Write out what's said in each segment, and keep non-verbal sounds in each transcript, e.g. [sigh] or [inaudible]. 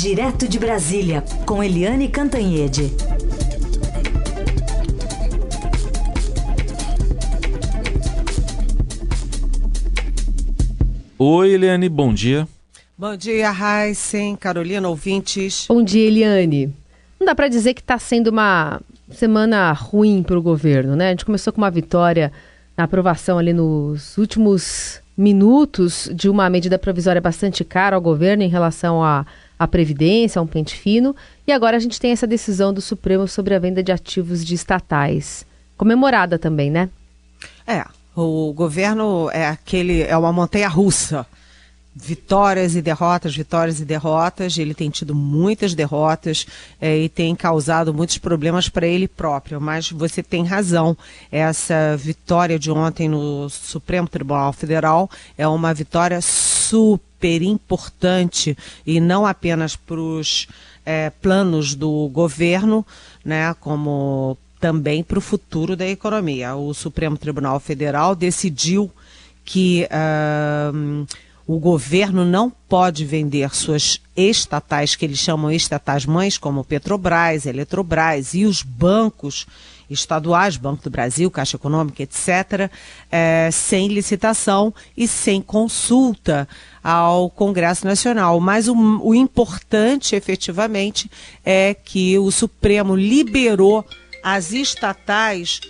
Direto de Brasília, com Eliane Cantanhede. Oi, Eliane, bom dia. Bom dia, Heisen, Carolina, ouvintes. Bom dia, Eliane. Não dá para dizer que está sendo uma semana ruim para o governo, né? A gente começou com uma vitória na aprovação ali nos últimos minutos de uma medida provisória bastante cara ao governo em relação à, à Previdência, a um pente fino, e agora a gente tem essa decisão do Supremo sobre a venda de ativos de estatais. Comemorada também, né? É, o governo é aquele, é uma montanha russa vitórias e derrotas, vitórias e derrotas. Ele tem tido muitas derrotas é, e tem causado muitos problemas para ele próprio. Mas você tem razão. Essa vitória de ontem no Supremo Tribunal Federal é uma vitória super importante e não apenas para os é, planos do governo, né, como também para o futuro da economia. O Supremo Tribunal Federal decidiu que uh, o governo não pode vender suas estatais, que eles chamam estatais mães, como Petrobras, Eletrobras e os bancos estaduais, Banco do Brasil, Caixa Econômica, etc., é, sem licitação e sem consulta ao Congresso Nacional. Mas o, o importante, efetivamente, é que o Supremo liberou as estatais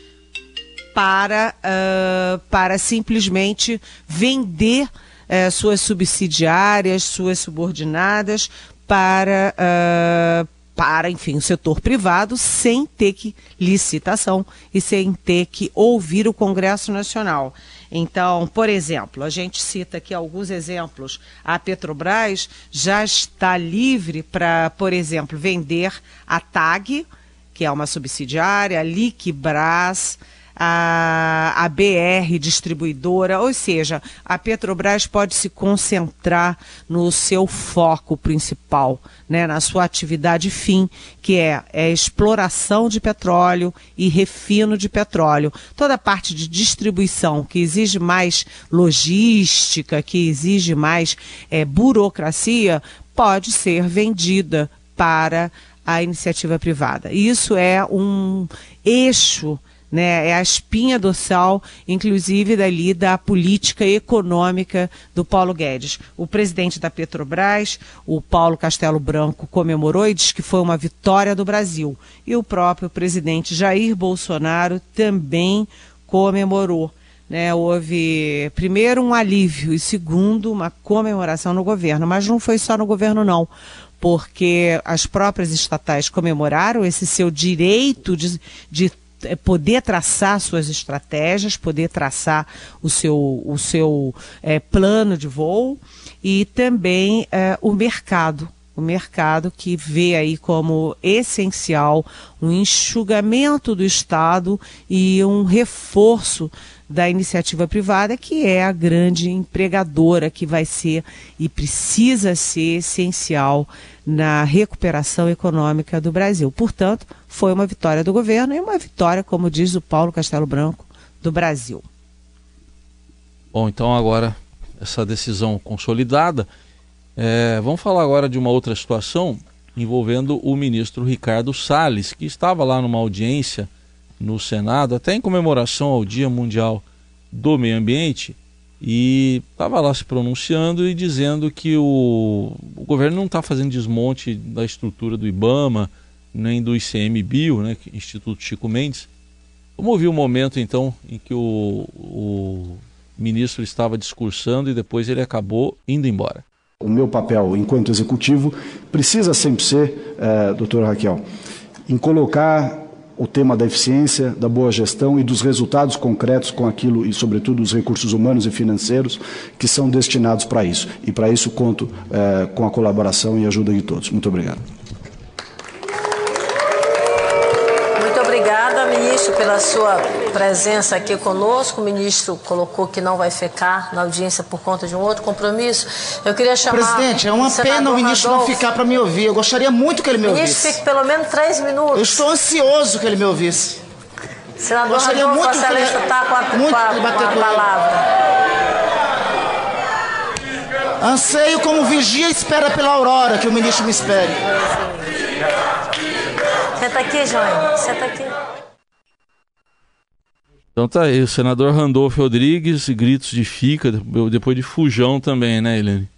para, uh, para simplesmente vender eh, suas subsidiárias, suas subordinadas para, uh, para, enfim, o setor privado, sem ter que licitação e sem ter que ouvir o Congresso Nacional. Então, por exemplo, a gente cita aqui alguns exemplos. A Petrobras já está livre para, por exemplo, vender a TAG, que é uma subsidiária, a Liquibras, a, a BR distribuidora, ou seja, a Petrobras pode se concentrar no seu foco principal, né, na sua atividade fim, que é, é exploração de petróleo e refino de petróleo. Toda a parte de distribuição que exige mais logística, que exige mais é, burocracia, pode ser vendida para a iniciativa privada. Isso é um eixo né? É a espinha dorsal, inclusive, dali da política econômica do Paulo Guedes. O presidente da Petrobras, o Paulo Castelo Branco, comemorou e disse que foi uma vitória do Brasil. E o próprio presidente Jair Bolsonaro também comemorou. Né, houve primeiro um alívio e segundo uma comemoração no governo, mas não foi só no governo não, porque as próprias estatais comemoraram esse seu direito de, de poder traçar suas estratégias, poder traçar o seu, o seu é, plano de voo e também é, o mercado. O mercado que vê aí como essencial um enxugamento do Estado e um reforço da iniciativa privada, que é a grande empregadora que vai ser e precisa ser essencial na recuperação econômica do Brasil. Portanto, foi uma vitória do governo e uma vitória, como diz o Paulo Castelo Branco, do Brasil. Bom, então agora essa decisão consolidada. É, vamos falar agora de uma outra situação envolvendo o ministro Ricardo Salles, que estava lá numa audiência no Senado, até em comemoração ao Dia Mundial do Meio Ambiente, e estava lá se pronunciando e dizendo que o, o governo não está fazendo desmonte da estrutura do IBAMA, nem do ICMBio, né, Instituto Chico Mendes. Vamos ouvir o um momento então em que o, o ministro estava discursando e depois ele acabou indo embora. O meu papel enquanto executivo precisa sempre ser, é, doutora Raquel, em colocar o tema da eficiência, da boa gestão e dos resultados concretos com aquilo e, sobretudo, os recursos humanos e financeiros que são destinados para isso. E para isso conto é, com a colaboração e ajuda de todos. Muito obrigado. Ministro, pela sua presença aqui conosco. O ministro colocou que não vai ficar na audiência por conta de um outro compromisso. Eu queria chamar. Presidente, é uma pena o ministro não ficar para me ouvir. Eu gostaria muito que ele me ouvisse. Ministro, fique pelo menos três minutos. Eu estou ansioso que ele me ouvisse. Senador gostaria Radolfo, muito que ele, está com a, muito com a, com a palavra. Anseio como vigia espera pela aurora, que o ministro me espere. Senta aqui, João. Senta aqui. Então tá aí, o senador Randolfo Rodrigues, gritos de fica, depois de fujão também, né, Helene?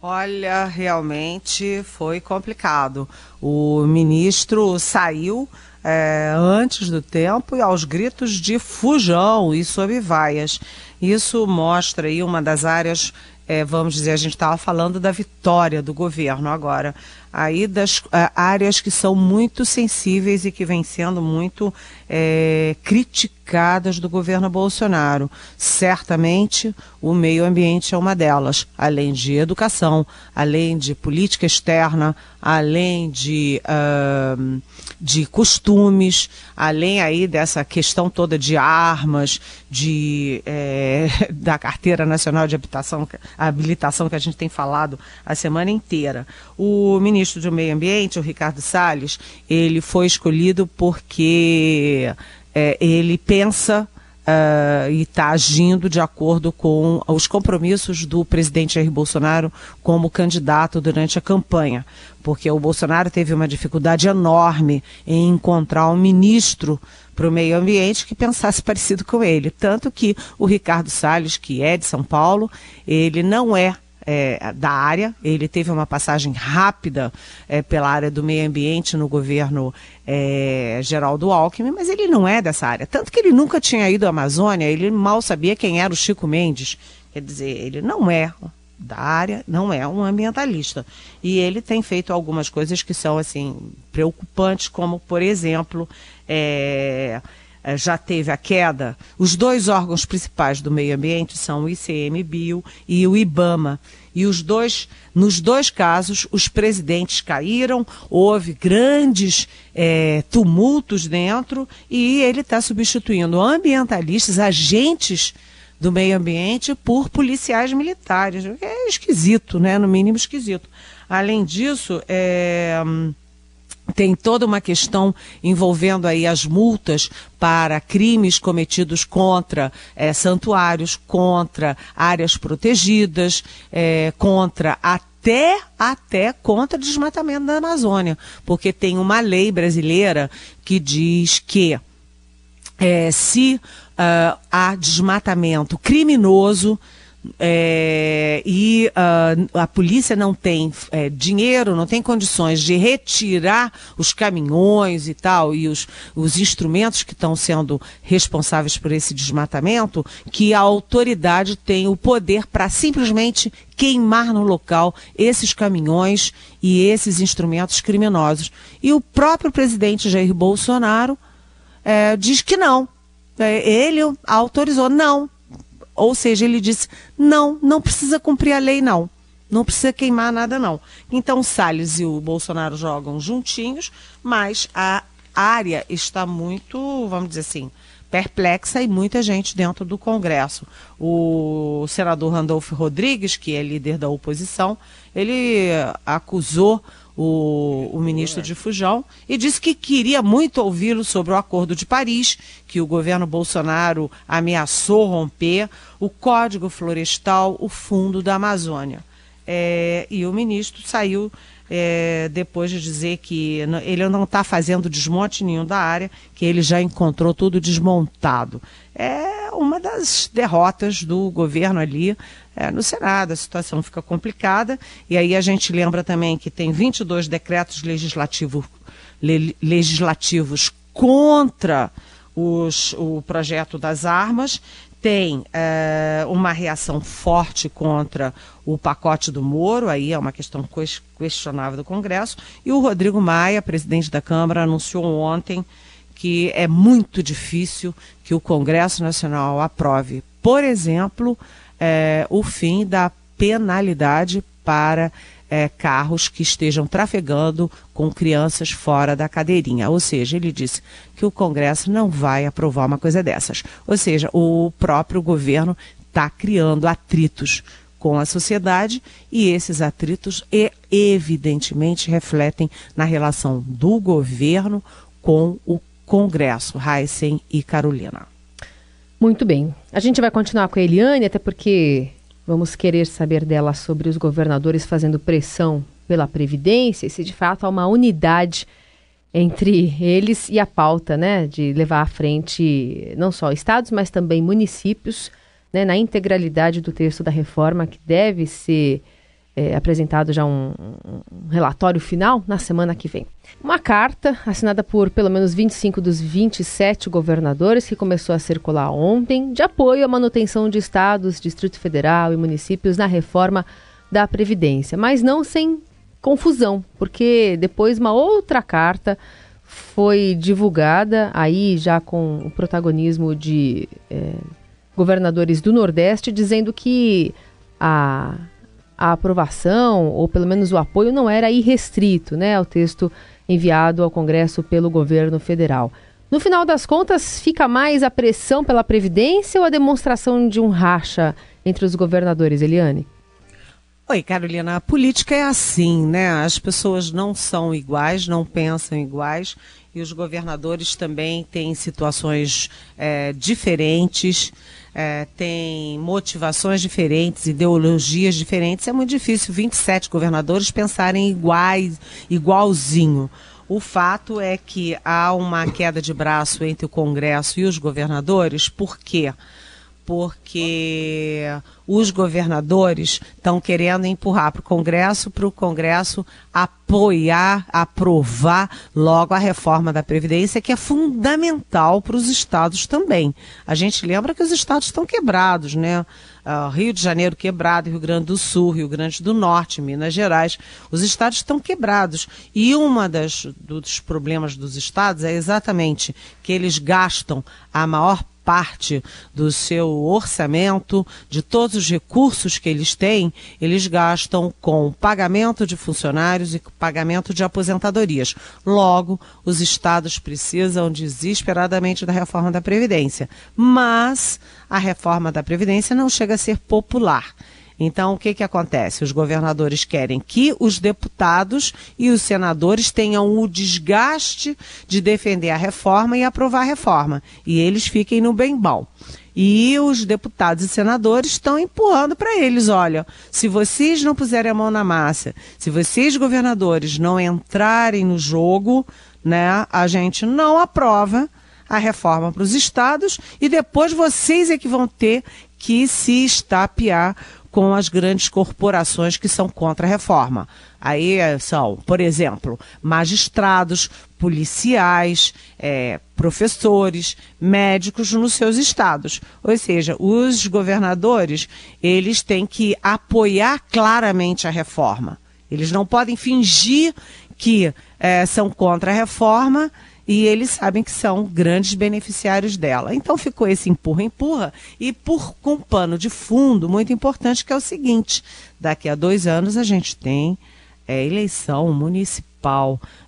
Olha, realmente foi complicado. O ministro saiu é, antes do tempo e aos gritos de fujão e sob vaias. Isso mostra aí uma das áreas, é, vamos dizer, a gente estava falando da vitória do governo agora aí das uh, áreas que são muito sensíveis e que vêm sendo muito é, criticadas do governo Bolsonaro. Certamente o meio ambiente é uma delas, além de educação, além de política externa, além de, uh, de costumes, além aí dessa questão toda de armas, de, é, [laughs] da carteira nacional de habitação, habilitação que a gente tem falado a semana inteira. O ministro ministro do Meio Ambiente, o Ricardo Salles, ele foi escolhido porque é, ele pensa Uh, e está agindo de acordo com os compromissos do presidente Jair Bolsonaro como candidato durante a campanha. Porque o Bolsonaro teve uma dificuldade enorme em encontrar um ministro para o meio ambiente que pensasse parecido com ele. Tanto que o Ricardo Salles, que é de São Paulo, ele não é é, da área. Ele teve uma passagem rápida é, pela área do meio ambiente no governo é, Geraldo Alckmin, mas ele não é dessa área. Tanto que ele nunca tinha ido à Amazônia, ele mal sabia quem era o Chico Mendes. Quer dizer, ele não é da área, não é um ambientalista. E ele tem feito algumas coisas que são assim preocupantes, como, por exemplo, é, já teve a queda. Os dois órgãos principais do meio ambiente são o ICMBio e o IBAMA. E os dois, nos dois casos, os presidentes caíram, houve grandes é, tumultos dentro e ele está substituindo ambientalistas, agentes do meio ambiente, por policiais militares. É esquisito, né? No mínimo esquisito. Além disso, é tem toda uma questão envolvendo aí as multas para crimes cometidos contra é, santuários, contra áreas protegidas, é, contra até até contra desmatamento da Amazônia, porque tem uma lei brasileira que diz que é, se uh, há desmatamento criminoso é, e uh, a polícia não tem é, dinheiro, não tem condições de retirar os caminhões e tal, e os, os instrumentos que estão sendo responsáveis por esse desmatamento, que a autoridade tem o poder para simplesmente queimar no local esses caminhões e esses instrumentos criminosos. E o próprio presidente Jair Bolsonaro é, diz que não. É, ele autorizou, não, ou seja, ele disse: não, não precisa cumprir a lei, não. Não precisa queimar nada, não. Então, Salles e o Bolsonaro jogam juntinhos, mas a área está muito, vamos dizer assim, perplexa e muita gente dentro do Congresso. O senador Randolfo Rodrigues, que é líder da oposição, ele acusou o, o ministro de Fujão, e disse que queria muito ouvi-lo sobre o Acordo de Paris, que o governo Bolsonaro ameaçou romper, o Código Florestal, o Fundo da Amazônia. É, e o ministro saiu é, depois de dizer que ele não está fazendo desmonte nenhum da área, que ele já encontrou tudo desmontado. É uma das derrotas do governo ali é, no Senado. A situação fica complicada. E aí a gente lembra também que tem 22 decretos legislativo, le, legislativos contra os, o projeto das armas tem é, uma reação forte contra o pacote do Moro, aí é uma questão questionável do Congresso, e o Rodrigo Maia, presidente da Câmara, anunciou ontem que é muito difícil que o Congresso Nacional aprove, por exemplo, é, o fim da penalidade para é, carros que estejam trafegando com crianças fora da cadeirinha. Ou seja, ele disse que o Congresso não vai aprovar uma coisa dessas. Ou seja, o próprio governo está criando atritos com a sociedade e esses atritos e, evidentemente refletem na relação do governo com o Congresso, Heisen e Carolina. Muito bem. A gente vai continuar com a Eliane, até porque Vamos querer saber dela sobre os governadores fazendo pressão pela Previdência e se de fato há uma unidade entre eles e a pauta né, de levar à frente não só estados, mas também municípios, né, na integralidade do texto da reforma, que deve ser é, apresentado já um, um, relatório final na semana que vem. Uma carta assinada por pelo menos 25 dos 27 governadores que começou a circular ontem, de apoio à manutenção de estados, Distrito Federal e municípios na reforma da Previdência, mas não sem confusão, porque depois uma outra carta foi divulgada aí já com o protagonismo de é, governadores do Nordeste dizendo que a a aprovação, ou pelo menos o apoio, não era irrestrito né, ao texto enviado ao Congresso pelo governo federal. No final das contas, fica mais a pressão pela Previdência ou a demonstração de um racha entre os governadores, Eliane? Oi, Carolina, a política é assim, né? As pessoas não são iguais, não pensam iguais, e os governadores também têm situações é, diferentes é, tem motivações diferentes, ideologias diferentes, é muito difícil 27 governadores pensarem iguais, igualzinho. O fato é que há uma queda de braço entre o Congresso e os governadores, por quê? Porque os governadores estão querendo empurrar para o Congresso, para o Congresso apoiar, aprovar logo a reforma da Previdência, que é fundamental para os estados também. A gente lembra que os estados estão quebrados, né? Uh, Rio de Janeiro quebrado, Rio Grande do Sul, Rio Grande do Norte, Minas Gerais, os estados estão quebrados. E das dos problemas dos estados é exatamente que eles gastam a maior parte do seu orçamento, de todos os recursos que eles têm, eles gastam com pagamento de funcionários e pagamento de aposentadorias. Logo, os estados precisam desesperadamente da reforma da Previdência. Mas a reforma da Previdência não chega a ser popular. Então, o que, que acontece? Os governadores querem que os deputados e os senadores tenham o desgaste de defender a reforma e aprovar a reforma. E eles fiquem no bem bom. E os deputados e senadores estão empurrando para eles: olha, se vocês não puserem a mão na massa, se vocês, governadores, não entrarem no jogo, né, a gente não aprova a reforma para os estados e depois vocês é que vão ter que se estapear com as grandes corporações que são contra a reforma. Aí eh, são, por exemplo, magistrados, policiais, é, professores, médicos nos seus estados. Ou seja, os governadores, eles têm que apoiar claramente a reforma. Eles não podem fingir que é, são contra a reforma e eles sabem que são grandes beneficiários dela. Então ficou esse empurra-empurra. E por com um pano de fundo muito importante que é o seguinte: daqui a dois anos a gente tem é, eleição municipal,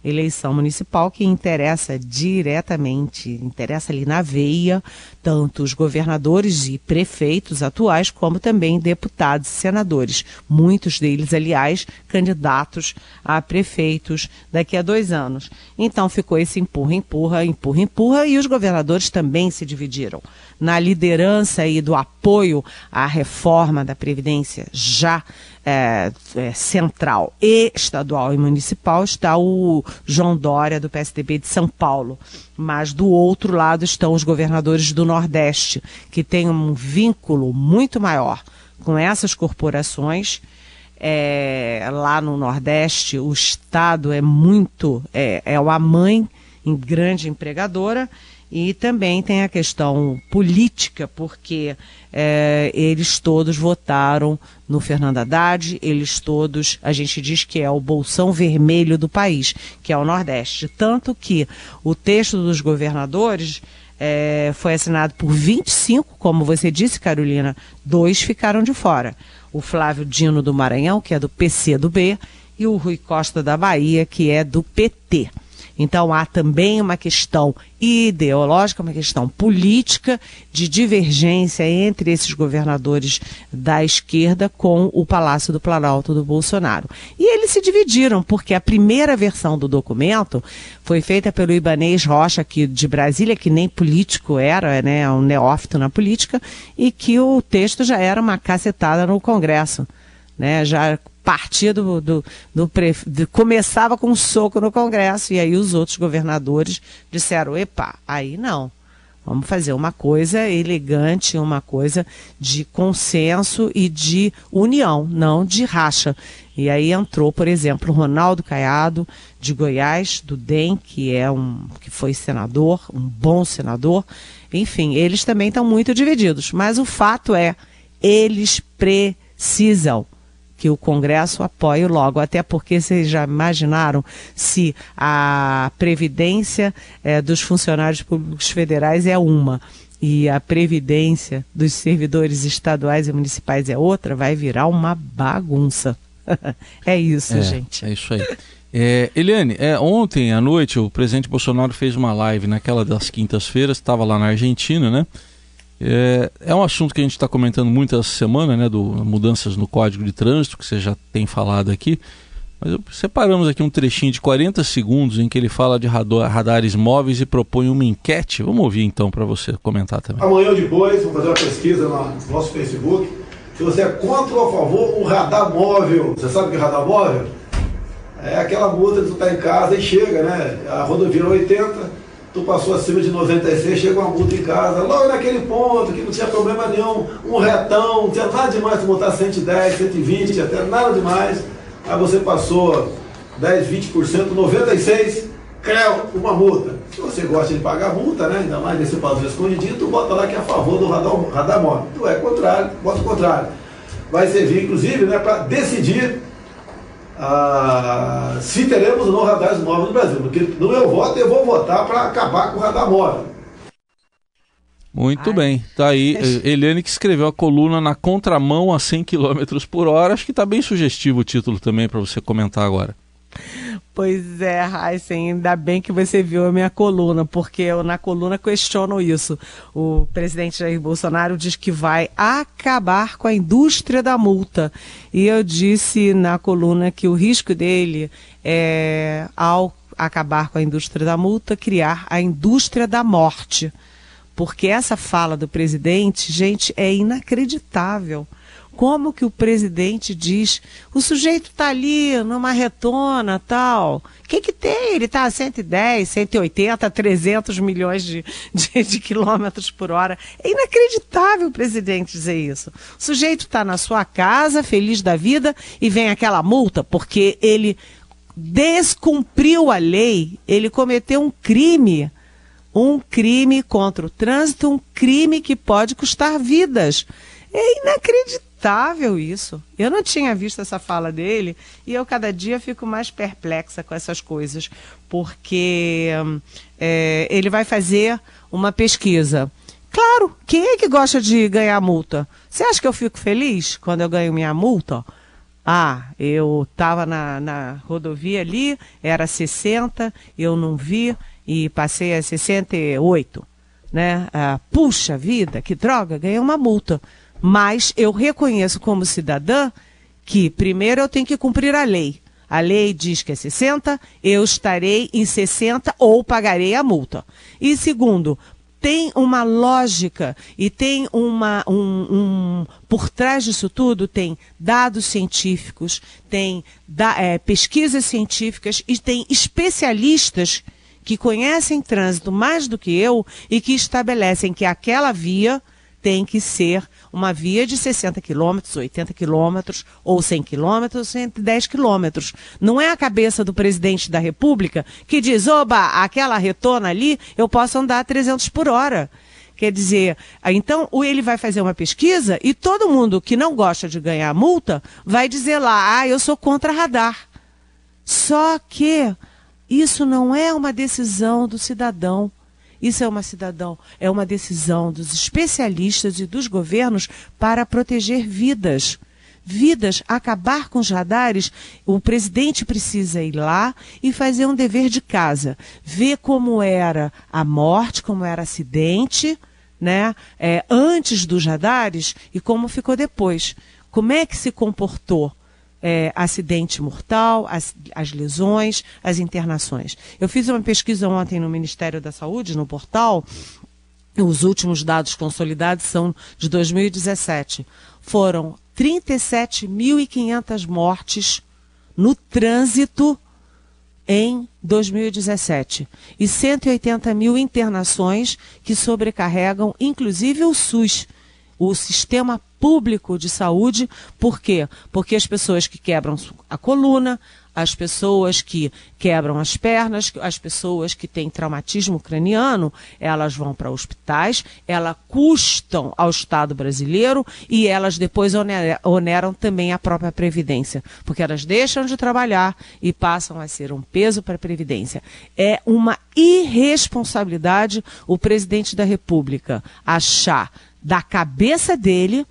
eleição municipal que interessa diretamente, interessa ali na veia, tanto os governadores e prefeitos atuais, como também deputados e senadores. Muitos deles, aliás, candidatos a prefeitos daqui a dois anos. Então ficou esse empurra, empurra, empurra, empurra, e os governadores também se dividiram. Na liderança e do apoio à reforma da Previdência já é, é, central e estadual e municipal está o João Dória, do PSDB de São Paulo. Mas do outro lado estão os governadores do Nordeste, que têm um vínculo muito maior com essas corporações. É, lá no Nordeste, o Estado é muito, é, é a mãe grande empregadora e também tem a questão política, porque é, eles todos votaram no Fernando Haddad, eles todos, a gente diz que é o bolsão vermelho do país, que é o Nordeste. Tanto que o texto dos governadores é, foi assinado por 25, como você disse, Carolina, dois ficaram de fora. O Flávio Dino do Maranhão, que é do PC do B, e o Rui Costa da Bahia, que é do PT. Então há também uma questão ideológica, uma questão política de divergência entre esses governadores da esquerda com o Palácio do Planalto do Bolsonaro. E eles se dividiram, porque a primeira versão do documento foi feita pelo Ibanês Rocha, aqui de Brasília, que nem político era, né, um neófito na política, e que o texto já era uma cacetada no Congresso. Né, já partia do, do, do, do, começava com um soco no Congresso e aí os outros governadores disseram, epa, aí não. Vamos fazer uma coisa elegante, uma coisa de consenso e de união, não de racha. E aí entrou, por exemplo, Ronaldo Caiado, de Goiás, do DEM, que é um que foi senador, um bom senador. Enfim, eles também estão muito divididos. Mas o fato é, eles precisam que o Congresso apoie logo, até porque vocês já imaginaram se a previdência é, dos funcionários públicos federais é uma e a previdência dos servidores estaduais e municipais é outra, vai virar uma bagunça. [laughs] é isso, é, gente. É isso aí. É, Eliane, é, ontem à noite o presidente Bolsonaro fez uma live naquela das quintas-feiras, estava lá na Argentina, né? É, é um assunto que a gente está comentando muito essa semana, né, do mudanças no Código de Trânsito, que você já tem falado aqui. Mas separamos aqui um trechinho de 40 segundos em que ele fala de radares móveis e propõe uma enquete. Vamos ouvir então para você comentar também. Amanhã ou depois, vamos fazer uma pesquisa no nosso Facebook. Se você é contra ou a favor um radar móvel. Você sabe o que é radar móvel? É aquela multa que tu está em casa e chega, né? A rodovia 80, tu passou acima de 96, chega uma multa em casa, logo naquele ponto que não tinha problema nenhum, um retão, não tinha nada demais tu botar 110, 120, até nada demais. Aí você passou 10, 20%, 96, creu, uma multa. Se você gosta de pagar multa, né, ainda mais nesse padrão escondidinho, tu bota lá que é a favor do radar, radar móvel. Tu é contrário, bota o contrário. Vai servir, inclusive, né, para decidir ah, se teremos ou não radares móveis no Brasil. Porque no meu voto eu vou votar para acabar com o radar móvel. Muito Ai. bem. Tá aí Eliane que escreveu a coluna na contramão a 100 km por hora. Acho que está bem sugestivo o título também para você comentar agora. Pois é, Heisen, ainda bem que você viu a minha coluna, porque eu na coluna questiono isso. O presidente Jair Bolsonaro diz que vai acabar com a indústria da multa. E eu disse na coluna que o risco dele é, ao acabar com a indústria da multa, criar a indústria da morte. Porque essa fala do presidente, gente, é inacreditável como que o presidente diz, o sujeito está ali numa retona tal, o que que tem? Ele está a 110, 180, 300 milhões de, de, de, quilômetros por hora. É inacreditável o presidente dizer isso. O sujeito está na sua casa, feliz da vida, e vem aquela multa, porque ele descumpriu a lei, ele cometeu um crime um crime contra o trânsito, um crime que pode custar vidas. É inacreditável isso. Eu não tinha visto essa fala dele e eu cada dia fico mais perplexa com essas coisas, porque é, ele vai fazer uma pesquisa. Claro, quem é que gosta de ganhar multa? Você acha que eu fico feliz quando eu ganho minha multa? Ah, eu estava na, na rodovia ali, era 60, eu não vi e passei a 68. Né? Ah, puxa vida, que droga, ganhei uma multa. Mas eu reconheço como cidadã que, primeiro, eu tenho que cumprir a lei. A lei diz que é 60, eu estarei em 60 ou pagarei a multa. E segundo, tem uma lógica e tem uma um, um, por trás disso tudo tem dados científicos, tem da, é, pesquisas científicas e tem especialistas que conhecem trânsito mais do que eu e que estabelecem que aquela via tem que ser uma via de 60 quilômetros, 80 quilômetros, ou 100 quilômetros, 110 quilômetros. Não é a cabeça do presidente da República que diz, oba, aquela retona ali, eu posso andar a 300 por hora. Quer dizer, então ele vai fazer uma pesquisa e todo mundo que não gosta de ganhar multa vai dizer lá, ah, eu sou contra radar. Só que isso não é uma decisão do cidadão. Isso é uma cidadão, é uma decisão dos especialistas e dos governos para proteger vidas. vidas, acabar com os radares, o presidente precisa ir lá e fazer um dever de casa, ver como era a morte, como era acidente, né, é, antes dos radares e como ficou depois. Como é que se comportou? É, acidente mortal, as, as, lesões, as internações. Eu fiz uma pesquisa ontem no Ministério da Saúde, no portal. Os últimos dados consolidados são de 2017. Foram 37.500 mortes no trânsito em 2017 e 180 mil internações que sobrecarregam, inclusive o SUS, o sistema público de saúde. Por quê? Porque as pessoas que quebram a coluna, as pessoas que quebram as pernas, as pessoas que têm traumatismo craniano, elas vão para hospitais, elas custam ao Estado brasileiro e elas depois oneram também a própria Previdência, porque elas deixam de trabalhar e passam a ser um peso para a Previdência. É uma irresponsabilidade o presidente da República achar da cabeça dele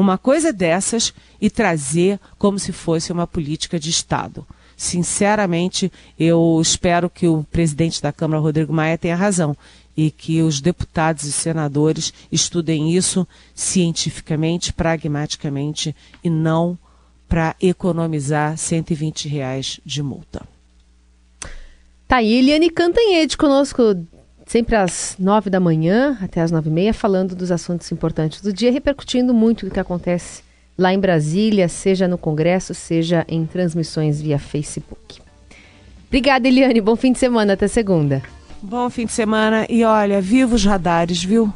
uma coisa dessas e trazer como se fosse uma política de Estado. Sinceramente, eu espero que o presidente da Câmara, Rodrigo Maia, tenha razão e que os deputados e senadores estudem isso cientificamente, pragmaticamente e não para economizar 120 reais de multa. Tá aí, Eliane Cantanhede conosco sempre às nove da manhã até às nove e meia, falando dos assuntos importantes do dia, repercutindo muito do que acontece lá em Brasília, seja no Congresso, seja em transmissões via Facebook. Obrigada, Eliane. Bom fim de semana. Até segunda. Bom fim de semana. E olha, viva os radares, viu?